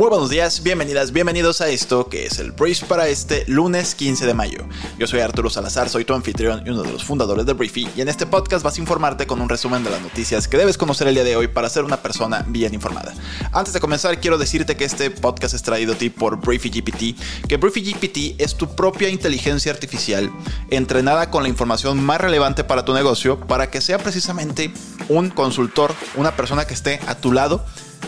Muy buenos días, bienvenidas, bienvenidos a esto que es el Brief para este lunes 15 de mayo. Yo soy Arturo Salazar, soy tu anfitrión y uno de los fundadores de Briefy y en este podcast vas a informarte con un resumen de las noticias que debes conocer el día de hoy para ser una persona bien informada. Antes de comenzar quiero decirte que este podcast es traído a ti por Briefy GPT, que Briefy GPT es tu propia inteligencia artificial entrenada con la información más relevante para tu negocio para que sea precisamente un consultor, una persona que esté a tu lado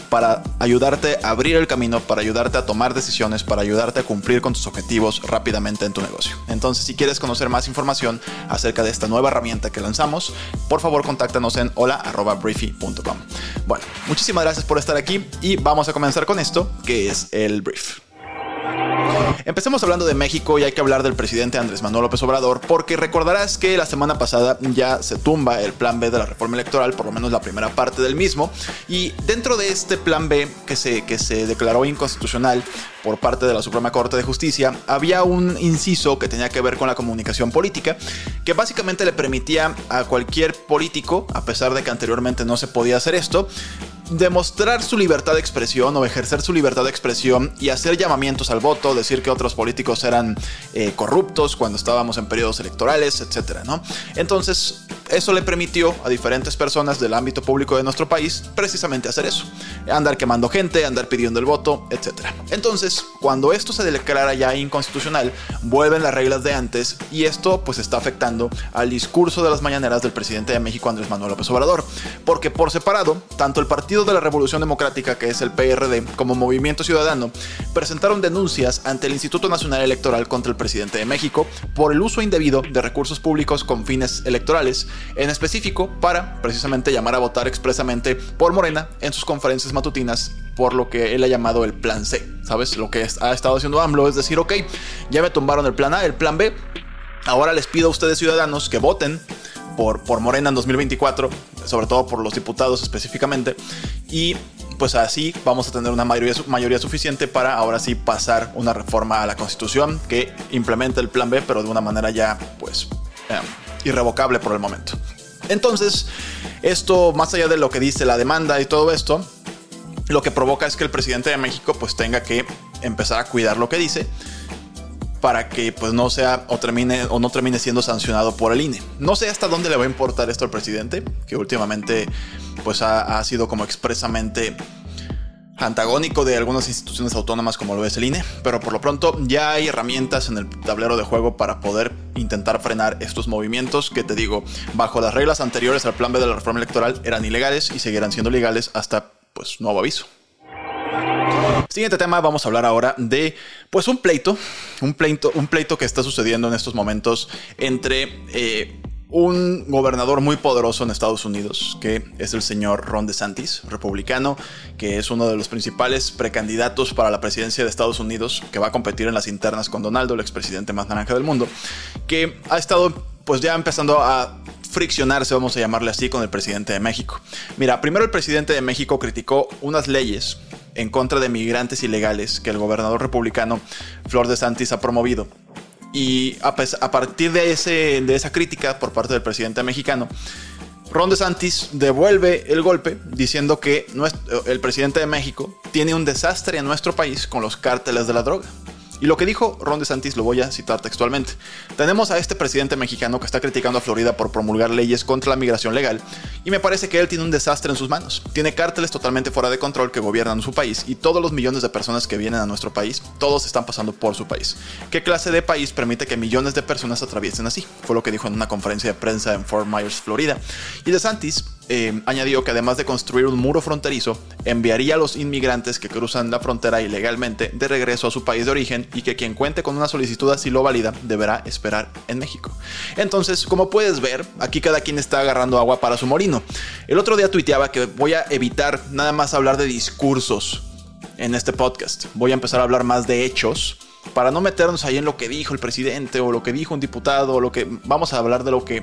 para ayudarte a abrir el camino, para ayudarte a tomar decisiones, para ayudarte a cumplir con tus objetivos rápidamente en tu negocio. Entonces, si quieres conocer más información acerca de esta nueva herramienta que lanzamos, por favor contáctanos en hola.briefy.com. Bueno, muchísimas gracias por estar aquí y vamos a comenzar con esto, que es el brief. Empecemos hablando de México y hay que hablar del presidente Andrés Manuel López Obrador porque recordarás que la semana pasada ya se tumba el plan B de la reforma electoral, por lo menos la primera parte del mismo, y dentro de este plan B que se, que se declaró inconstitucional por parte de la Suprema Corte de Justicia, había un inciso que tenía que ver con la comunicación política, que básicamente le permitía a cualquier político, a pesar de que anteriormente no se podía hacer esto, demostrar su libertad de expresión o ejercer su libertad de expresión y hacer llamamientos al voto, decir que otros políticos eran eh, corruptos cuando estábamos en periodos electorales, etc. ¿no? Entonces, eso le permitió a diferentes personas del ámbito público de nuestro país precisamente hacer eso. Andar quemando gente, andar pidiendo el voto, etc. Entonces, cuando esto se declara ya inconstitucional, vuelven las reglas de antes y esto pues está afectando al discurso de las mañaneras del presidente de México, Andrés Manuel López Obrador. Porque por separado, tanto el Partido de la Revolución Democrática, que es el PRD, como Movimiento Ciudadano, presentaron denuncias ante el Instituto Nacional Electoral contra el presidente de México por el uso indebido de recursos públicos con fines electorales, en específico para precisamente llamar a votar expresamente por Morena en sus conferencias matutinas por lo que él ha llamado el plan C. ¿Sabes? Lo que ha estado haciendo AMLO es decir, ok, ya me tumbaron el plan A, el plan B, ahora les pido a ustedes ciudadanos que voten por, por Morena en 2024, sobre todo por los diputados específicamente, y pues así vamos a tener una mayoría, mayoría suficiente para ahora sí pasar una reforma a la Constitución que implemente el plan B, pero de una manera ya pues eh, irrevocable por el momento. Entonces, esto más allá de lo que dice la demanda y todo esto, lo que provoca es que el presidente de México pues tenga que empezar a cuidar lo que dice para que pues no sea o termine o no termine siendo sancionado por el INE. No sé hasta dónde le va a importar esto al presidente, que últimamente pues ha, ha sido como expresamente antagónico de algunas instituciones autónomas como lo es el INE, pero por lo pronto ya hay herramientas en el tablero de juego para poder intentar frenar estos movimientos que te digo, bajo las reglas anteriores al plan B de la reforma electoral eran ilegales y seguirán siendo legales hasta pues nuevo aviso. Siguiente tema, vamos a hablar ahora de pues un pleito, un pleito, un pleito que está sucediendo en estos momentos entre eh, un gobernador muy poderoso en Estados Unidos, que es el señor Ron DeSantis, republicano, que es uno de los principales precandidatos para la presidencia de Estados Unidos, que va a competir en las internas con Donaldo, el expresidente más naranja del mundo, que ha estado pues ya empezando a friccionarse, vamos a llamarle así, con el presidente de México. Mira, primero el presidente de México criticó unas leyes en contra de migrantes ilegales que el gobernador republicano Flor de Santis ha promovido. Y a, partir de, ese, de esa crítica por parte del presidente mexicano, Ron DeSantis devuelve el golpe diciendo que el presidente de México tiene un desastre en nuestro país con los cárteles de la droga. Y lo que dijo Ron DeSantis lo voy a citar textualmente. Tenemos a este presidente mexicano que está criticando a Florida por promulgar leyes contra la migración legal y me parece que él tiene un desastre en sus manos. Tiene cárteles totalmente fuera de control que gobiernan su país y todos los millones de personas que vienen a nuestro país, todos están pasando por su país. ¿Qué clase de país permite que millones de personas atraviesen así? Fue lo que dijo en una conferencia de prensa en Fort Myers, Florida. Y DeSantis eh, añadió que además de construir un muro fronterizo, enviaría a los inmigrantes que cruzan la frontera ilegalmente de regreso a su país de origen y que quien cuente con una solicitud de asilo válida deberá esperar en México. Entonces, como puedes ver, aquí cada quien está agarrando agua para su molino. El otro día tuiteaba que voy a evitar nada más hablar de discursos en este podcast. Voy a empezar a hablar más de hechos para no meternos ahí en lo que dijo el presidente o lo que dijo un diputado o lo que vamos a hablar de lo que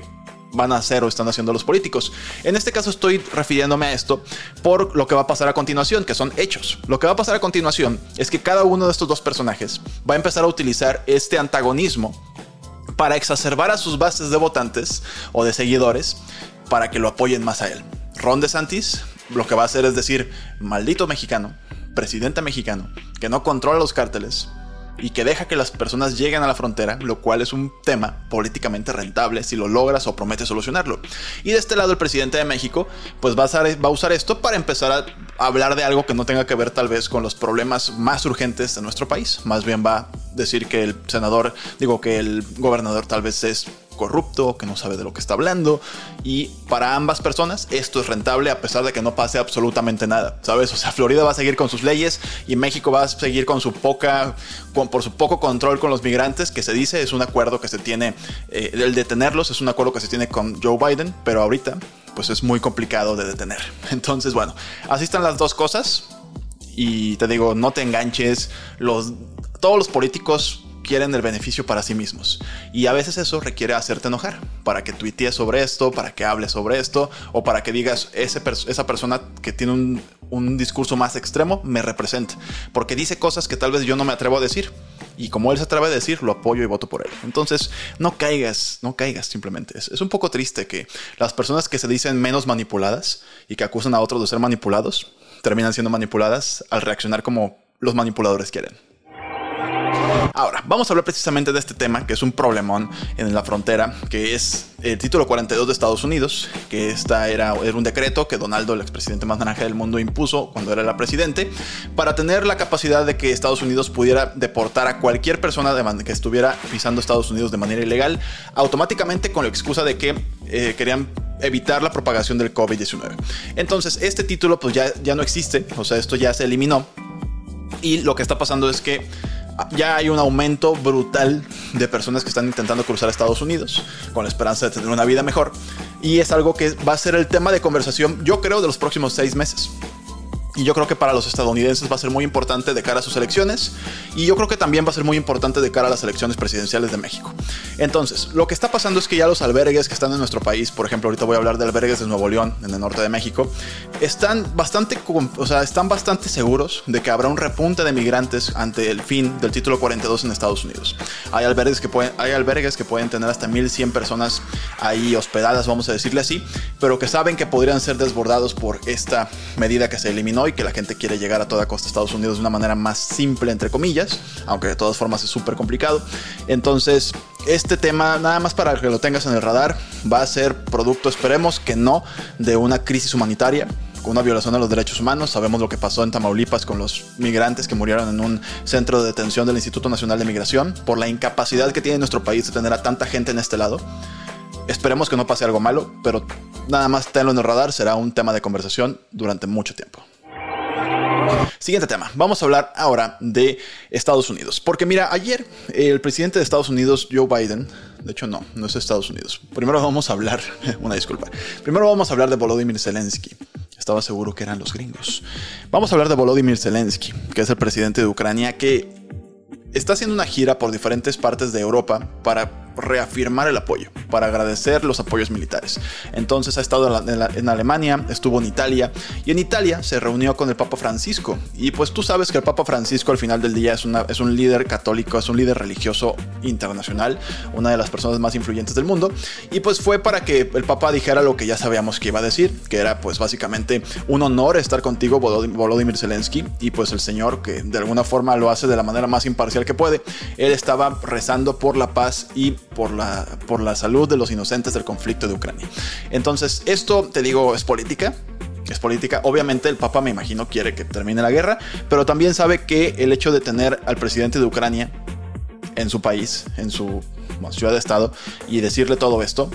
van a hacer o están haciendo los políticos. En este caso estoy refiriéndome a esto por lo que va a pasar a continuación, que son hechos. Lo que va a pasar a continuación es que cada uno de estos dos personajes va a empezar a utilizar este antagonismo para exacerbar a sus bases de votantes o de seguidores para que lo apoyen más a él. Ron DeSantis lo que va a hacer es decir, maldito mexicano, presidente mexicano, que no controla los cárteles, y que deja que las personas lleguen a la frontera, lo cual es un tema políticamente rentable si lo logras o prometes solucionarlo. Y de este lado el presidente de México pues va a usar, va a usar esto para empezar a hablar de algo que no tenga que ver tal vez con los problemas más urgentes de nuestro país. Más bien va a decir que el senador, digo que el gobernador tal vez es corrupto, que no sabe de lo que está hablando. Y para ambas personas esto es rentable a pesar de que no pase absolutamente nada, ¿sabes? O sea, Florida va a seguir con sus leyes y México va a seguir con su poca, por su poco control con los migrantes, que se dice es un acuerdo que se tiene, eh, el detenerlos es un acuerdo que se tiene con Joe Biden, pero ahorita pues es muy complicado de detener. Entonces, bueno, así están las dos cosas. Y te digo, no te enganches. Los, todos los políticos quieren el beneficio para sí mismos. Y a veces eso requiere hacerte enojar, para que tuitees sobre esto, para que hables sobre esto, o para que digas, ese esa persona que tiene un, un discurso más extremo me representa, porque dice cosas que tal vez yo no me atrevo a decir. Y como él se atreve a decir, lo apoyo y voto por él. Entonces, no caigas, no caigas simplemente. Es, es un poco triste que las personas que se dicen menos manipuladas y que acusan a otros de ser manipulados, terminan siendo manipuladas al reaccionar como los manipuladores quieren. Ahora, vamos a hablar precisamente de este tema, que es un problemón en la frontera, que es el título 42 de Estados Unidos, que esta era, era un decreto que Donaldo, el expresidente más naranja del mundo, impuso cuando era el presidente, para tener la capacidad de que Estados Unidos pudiera deportar a cualquier persona que estuviera pisando Estados Unidos de manera ilegal, automáticamente con la excusa de que eh, querían evitar la propagación del COVID-19. Entonces, este título pues ya, ya no existe, o sea, esto ya se eliminó. Y lo que está pasando es que ya hay un aumento brutal de personas que están intentando cruzar a Estados Unidos con la esperanza de tener una vida mejor. Y es algo que va a ser el tema de conversación, yo creo, de los próximos seis meses. Y yo creo que para los estadounidenses va a ser muy importante de cara a sus elecciones. Y yo creo que también va a ser muy importante de cara a las elecciones presidenciales de México. Entonces, lo que está pasando es que ya los albergues que están en nuestro país, por ejemplo, ahorita voy a hablar de albergues de Nuevo León, en el norte de México, están bastante, o sea, están bastante seguros de que habrá un repunte de migrantes ante el fin del título 42 en Estados Unidos. Hay albergues que pueden, hay albergues que pueden tener hasta 1100 personas ahí hospedadas, vamos a decirle así, pero que saben que podrían ser desbordados por esta medida que se eliminó y que la gente quiere llegar a toda costa a Estados Unidos de una manera más simple, entre comillas, aunque de todas formas es súper complicado. Entonces, este tema, nada más para que lo tengas en el radar, va a ser producto, esperemos que no, de una crisis humanitaria con una violación de los derechos humanos. Sabemos lo que pasó en Tamaulipas con los migrantes que murieron en un centro de detención del Instituto Nacional de Migración por la incapacidad que tiene nuestro país de tener a tanta gente en este lado. Esperemos que no pase algo malo, pero nada más tenlo en el radar, será un tema de conversación durante mucho tiempo. Siguiente tema. Vamos a hablar ahora de Estados Unidos. Porque mira, ayer el presidente de Estados Unidos, Joe Biden, de hecho no, no es Estados Unidos. Primero vamos a hablar, una disculpa. Primero vamos a hablar de Volodymyr Zelensky. Estaba seguro que eran los gringos. Vamos a hablar de Volodymyr Zelensky, que es el presidente de Ucrania, que está haciendo una gira por diferentes partes de Europa para reafirmar el apoyo, para agradecer los apoyos militares. Entonces ha estado en, Alemania, estuvo en Italia y en Italia se reunió con el Papa Francisco. Y pues tú sabes que el Papa Francisco al final del día es, una, es un líder católico, es un líder religioso internacional, una de las personas más influyentes del mundo. Y pues fue para que el Papa dijera lo que ya sabíamos que iba a decir, que era pues básicamente un honor estar contigo, Volodymyr Zelensky, y pues el Señor que de alguna forma lo hace de la manera más imparcial que puede. Él estaba rezando por la paz y por la, por la salud de los inocentes del conflicto de Ucrania. Entonces, esto, te digo, es política, es política. Obviamente el Papa me imagino quiere que termine la guerra, pero también sabe que el hecho de tener al presidente de Ucrania en su país, en su ciudad de estado, y decirle todo esto,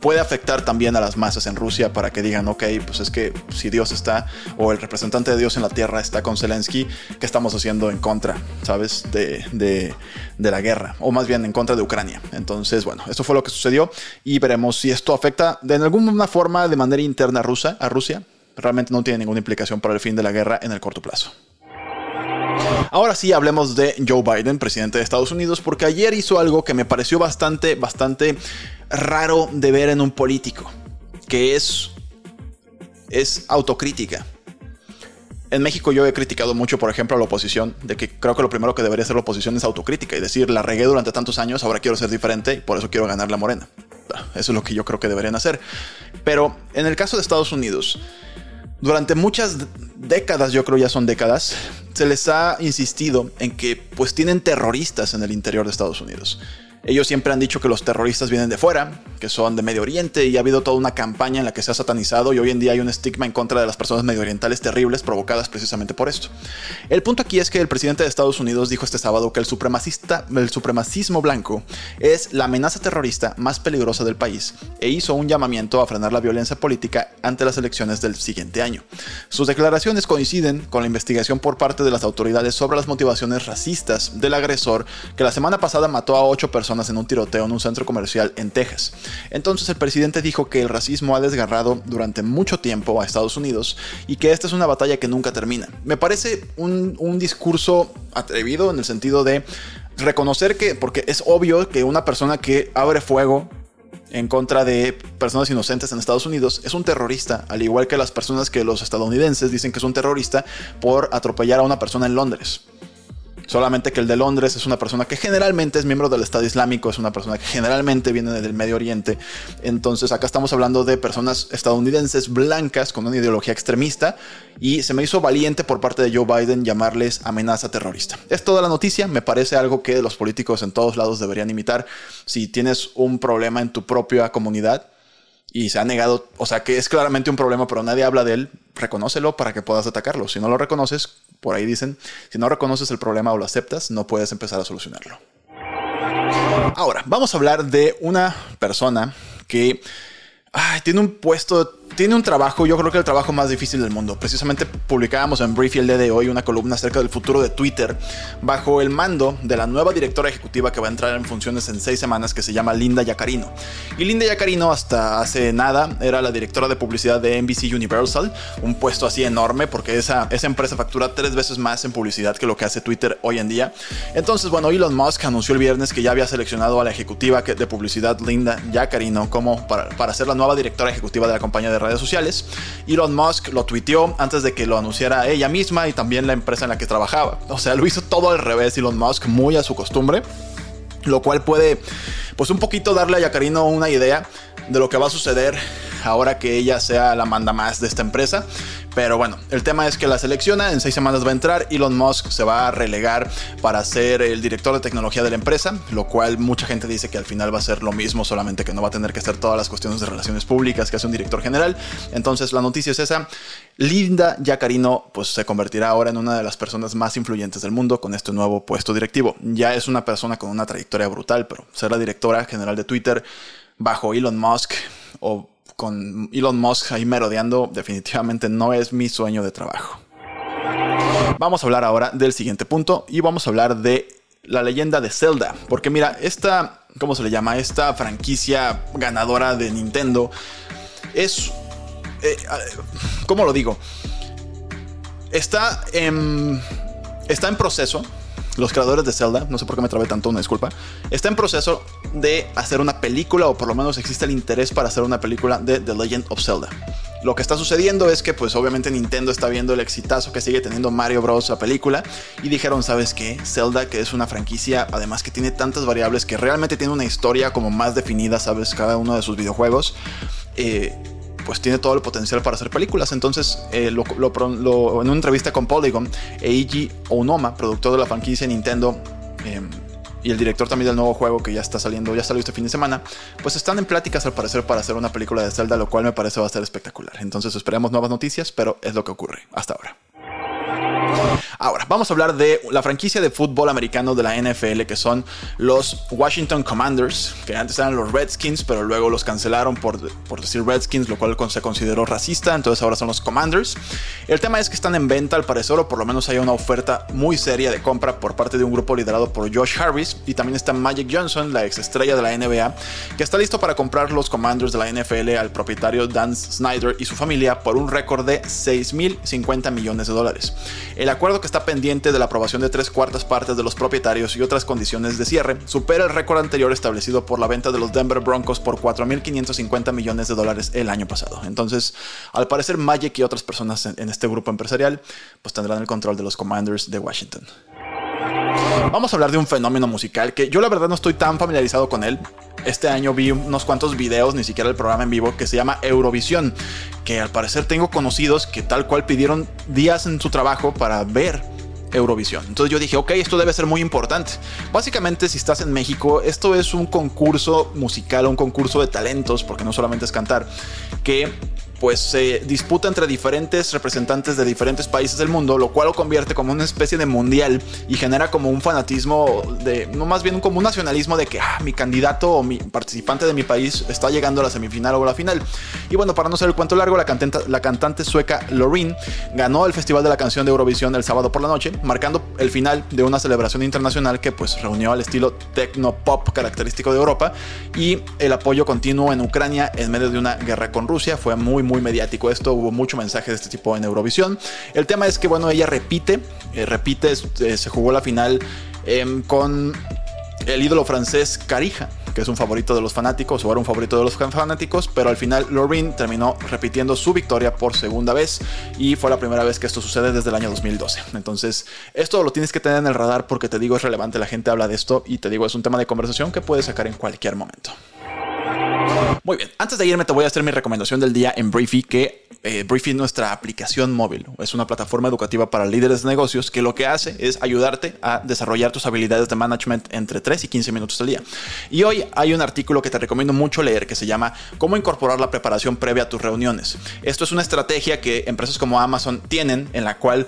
puede afectar también a las masas en Rusia para que digan, ok, pues es que si Dios está, o el representante de Dios en la tierra está con Zelensky, ¿qué estamos haciendo en contra, sabes, de, de, de la guerra? O más bien en contra de Ucrania. Entonces, bueno, esto fue lo que sucedió y veremos si esto afecta de alguna forma de manera interna a Rusia. A Rusia. Realmente no tiene ninguna implicación para el fin de la guerra en el corto plazo. Ahora sí hablemos de Joe Biden, presidente de Estados Unidos, porque ayer hizo algo que me pareció bastante, bastante raro de ver en un político, que es, es autocrítica. En México yo he criticado mucho, por ejemplo, a la oposición, de que creo que lo primero que debería hacer la oposición es autocrítica y decir, la regué durante tantos años, ahora quiero ser diferente y por eso quiero ganar la morena. Eso es lo que yo creo que deberían hacer. Pero en el caso de Estados Unidos, durante muchas décadas, yo creo ya son décadas, se les ha insistido en que pues tienen terroristas en el interior de Estados Unidos. Ellos siempre han dicho que los terroristas vienen de fuera, que son de Medio Oriente y ha habido toda una campaña en la que se ha satanizado y hoy en día hay un estigma en contra de las personas medio orientales terribles provocadas precisamente por esto. El punto aquí es que el presidente de Estados Unidos dijo este sábado que el, supremacista, el supremacismo blanco es la amenaza terrorista más peligrosa del país e hizo un llamamiento a frenar la violencia política ante las elecciones del siguiente año. Sus declaraciones coinciden con la investigación por parte de las autoridades sobre las motivaciones racistas del agresor que la semana pasada mató a ocho personas en un tiroteo en un centro comercial en Texas. Entonces el presidente dijo que el racismo ha desgarrado durante mucho tiempo a Estados Unidos y que esta es una batalla que nunca termina. Me parece un, un discurso atrevido en el sentido de reconocer que, porque es obvio que una persona que abre fuego en contra de personas inocentes en Estados Unidos es un terrorista, al igual que las personas que los estadounidenses dicen que es un terrorista por atropellar a una persona en Londres. Solamente que el de Londres es una persona que generalmente es miembro del Estado Islámico, es una persona que generalmente viene del Medio Oriente. Entonces acá estamos hablando de personas estadounidenses blancas con una ideología extremista y se me hizo valiente por parte de Joe Biden llamarles amenaza terrorista. Es toda la noticia, me parece algo que los políticos en todos lados deberían imitar. Si tienes un problema en tu propia comunidad, y se ha negado, o sea que es claramente un problema, pero nadie habla de él, reconócelo para que puedas atacarlo. Si no lo reconoces, por ahí dicen, si no reconoces el problema o lo aceptas, no puedes empezar a solucionarlo. Ahora, vamos a hablar de una persona que tiene un puesto tiene un trabajo, yo creo que el trabajo más difícil del mundo. Precisamente publicábamos en Brief el día de hoy una columna acerca del futuro de Twitter bajo el mando de la nueva directora ejecutiva que va a entrar en funciones en seis semanas que se llama Linda Yacarino. Y Linda Yacarino hasta hace nada era la directora de publicidad de NBC Universal, un puesto así enorme porque esa, esa empresa factura tres veces más en publicidad que lo que hace Twitter hoy en día. Entonces, bueno, Elon Musk anunció el viernes que ya había seleccionado a la ejecutiva de publicidad Linda Yacarino como para, para ser la nueva directora ejecutiva de la compañía de redes sociales. Elon Musk lo tuiteó antes de que lo anunciara ella misma y también la empresa en la que trabajaba. O sea, lo hizo todo al revés Elon Musk, muy a su costumbre. Lo cual puede, pues un poquito darle a Yacarino una idea de lo que va a suceder ahora que ella sea la manda más de esta empresa. Pero bueno, el tema es que la selecciona, en seis semanas va a entrar, Elon Musk se va a relegar para ser el director de tecnología de la empresa, lo cual mucha gente dice que al final va a ser lo mismo, solamente que no va a tener que hacer todas las cuestiones de relaciones públicas que hace un director general. Entonces la noticia es esa. Linda Yacarino pues se convertirá ahora en una de las personas más influyentes del mundo con este nuevo puesto directivo. Ya es una persona con una trayectoria brutal, pero ser la directora general de Twitter bajo Elon Musk o con Elon Musk ahí merodeando, definitivamente no es mi sueño de trabajo. Vamos a hablar ahora del siguiente punto y vamos a hablar de la leyenda de Zelda. Porque mira, esta, ¿cómo se le llama? Esta franquicia ganadora de Nintendo es... Eh, ¿Cómo lo digo? Está en, está en proceso los creadores de Zelda, no sé por qué me trabé tanto, una disculpa, está en proceso de hacer una película, o por lo menos existe el interés para hacer una película de The Legend of Zelda. Lo que está sucediendo es que, pues obviamente Nintendo está viendo el exitazo que sigue teniendo Mario Bros. la película y dijeron, ¿sabes qué? Zelda, que es una franquicia, además que tiene tantas variables, que realmente tiene una historia como más definida, ¿sabes? Cada uno de sus videojuegos. Eh, pues tiene todo el potencial para hacer películas. Entonces, eh, en una entrevista con Polygon, Eiji Onoma, productor de la franquicia Nintendo, em, y el director también del nuevo juego que ya está saliendo, ya salió este fin de semana, pues están en pláticas al parecer para hacer una película de Zelda, lo cual me parece va a ser espectacular. Entonces esperemos nuevas noticias, pero es lo que ocurre hasta ahora. Ahora, vamos a hablar de la franquicia de fútbol americano de la NFL, que son los Washington Commanders, que antes eran los Redskins, pero luego los cancelaron por, por decir Redskins, lo cual se consideró racista, entonces ahora son los Commanders. El tema es que están en venta al parecer, o por lo menos hay una oferta muy seria de compra por parte de un grupo liderado por Josh Harris, y también está Magic Johnson, la ex estrella de la NBA, que está listo para comprar los Commanders de la NFL al propietario Dan Snyder y su familia por un récord de 6.050 millones de dólares. El acuerdo que está pendiente de la aprobación de tres cuartas partes de los propietarios y otras condiciones de cierre, supera el récord anterior establecido por la venta de los Denver Broncos por 4.550 millones de dólares el año pasado. Entonces, al parecer, Magic y otras personas en este grupo empresarial pues tendrán el control de los Commanders de Washington. Vamos a hablar de un fenómeno musical que yo la verdad no estoy tan familiarizado con él. Este año vi unos cuantos videos, ni siquiera el programa en vivo, que se llama Eurovisión, que al parecer tengo conocidos que tal cual pidieron días en su trabajo para ver Eurovisión. Entonces yo dije, ok, esto debe ser muy importante. Básicamente, si estás en México, esto es un concurso musical, un concurso de talentos, porque no solamente es cantar, que pues se disputa entre diferentes representantes de diferentes países del mundo, lo cual lo convierte como una especie de mundial y genera como un fanatismo de, no más bien como un nacionalismo de que ah, mi candidato o mi participante de mi país está llegando a la semifinal o a la final. Y bueno, para no ser el cuento largo, la cantante, la cantante sueca Loreen ganó el Festival de la Canción de Eurovisión el sábado por la noche, marcando el final de una celebración internacional que pues reunió al estilo techno pop característico de Europa y el apoyo continuo en Ucrania en medio de una guerra con Rusia. Fue muy muy mediático esto, hubo mucho mensaje de este tipo en Eurovisión. El tema es que, bueno, ella repite, eh, repite, eh, se jugó la final em, con el ídolo francés Carija, que es un favorito de los fanáticos o era un favorito de los fanáticos, pero al final Loreen terminó repitiendo su victoria por segunda vez y fue la primera vez que esto sucede desde el año 2012. Entonces, esto lo tienes que tener en el radar porque te digo es relevante, la gente habla de esto y te digo es un tema de conversación que puedes sacar en cualquier momento. Muy bien, antes de irme te voy a hacer mi recomendación del día en Briefy, que eh, Briefy es nuestra aplicación móvil. Es una plataforma educativa para líderes de negocios que lo que hace es ayudarte a desarrollar tus habilidades de management entre 3 y 15 minutos al día. Y hoy hay un artículo que te recomiendo mucho leer que se llama Cómo incorporar la preparación previa a tus reuniones. Esto es una estrategia que empresas como Amazon tienen en la cual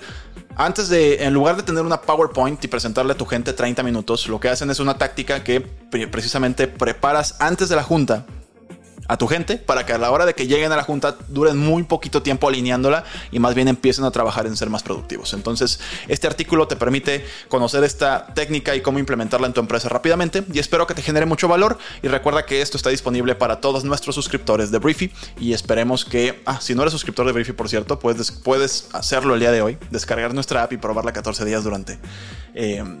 antes de, en lugar de tener una PowerPoint y presentarle a tu gente 30 minutos, lo que hacen es una táctica que precisamente preparas antes de la junta a tu gente para que a la hora de que lleguen a la junta duren muy poquito tiempo alineándola y más bien empiecen a trabajar en ser más productivos. Entonces, este artículo te permite conocer esta técnica y cómo implementarla en tu empresa rápidamente y espero que te genere mucho valor y recuerda que esto está disponible para todos nuestros suscriptores de Briefy y esperemos que, ah, si no eres suscriptor de Briefy, por cierto, puedes, puedes hacerlo el día de hoy, descargar nuestra app y probarla 14 días durante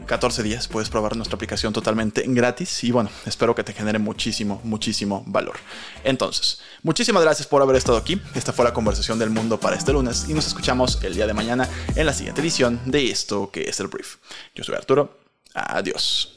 14 eh, días. Puedes probar nuestra aplicación totalmente gratis y bueno, espero que te genere muchísimo, muchísimo valor. Entonces, muchísimas gracias por haber estado aquí. Esta fue la conversación del mundo para este lunes y nos escuchamos el día de mañana en la siguiente edición de esto que es el brief. Yo soy Arturo. Adiós.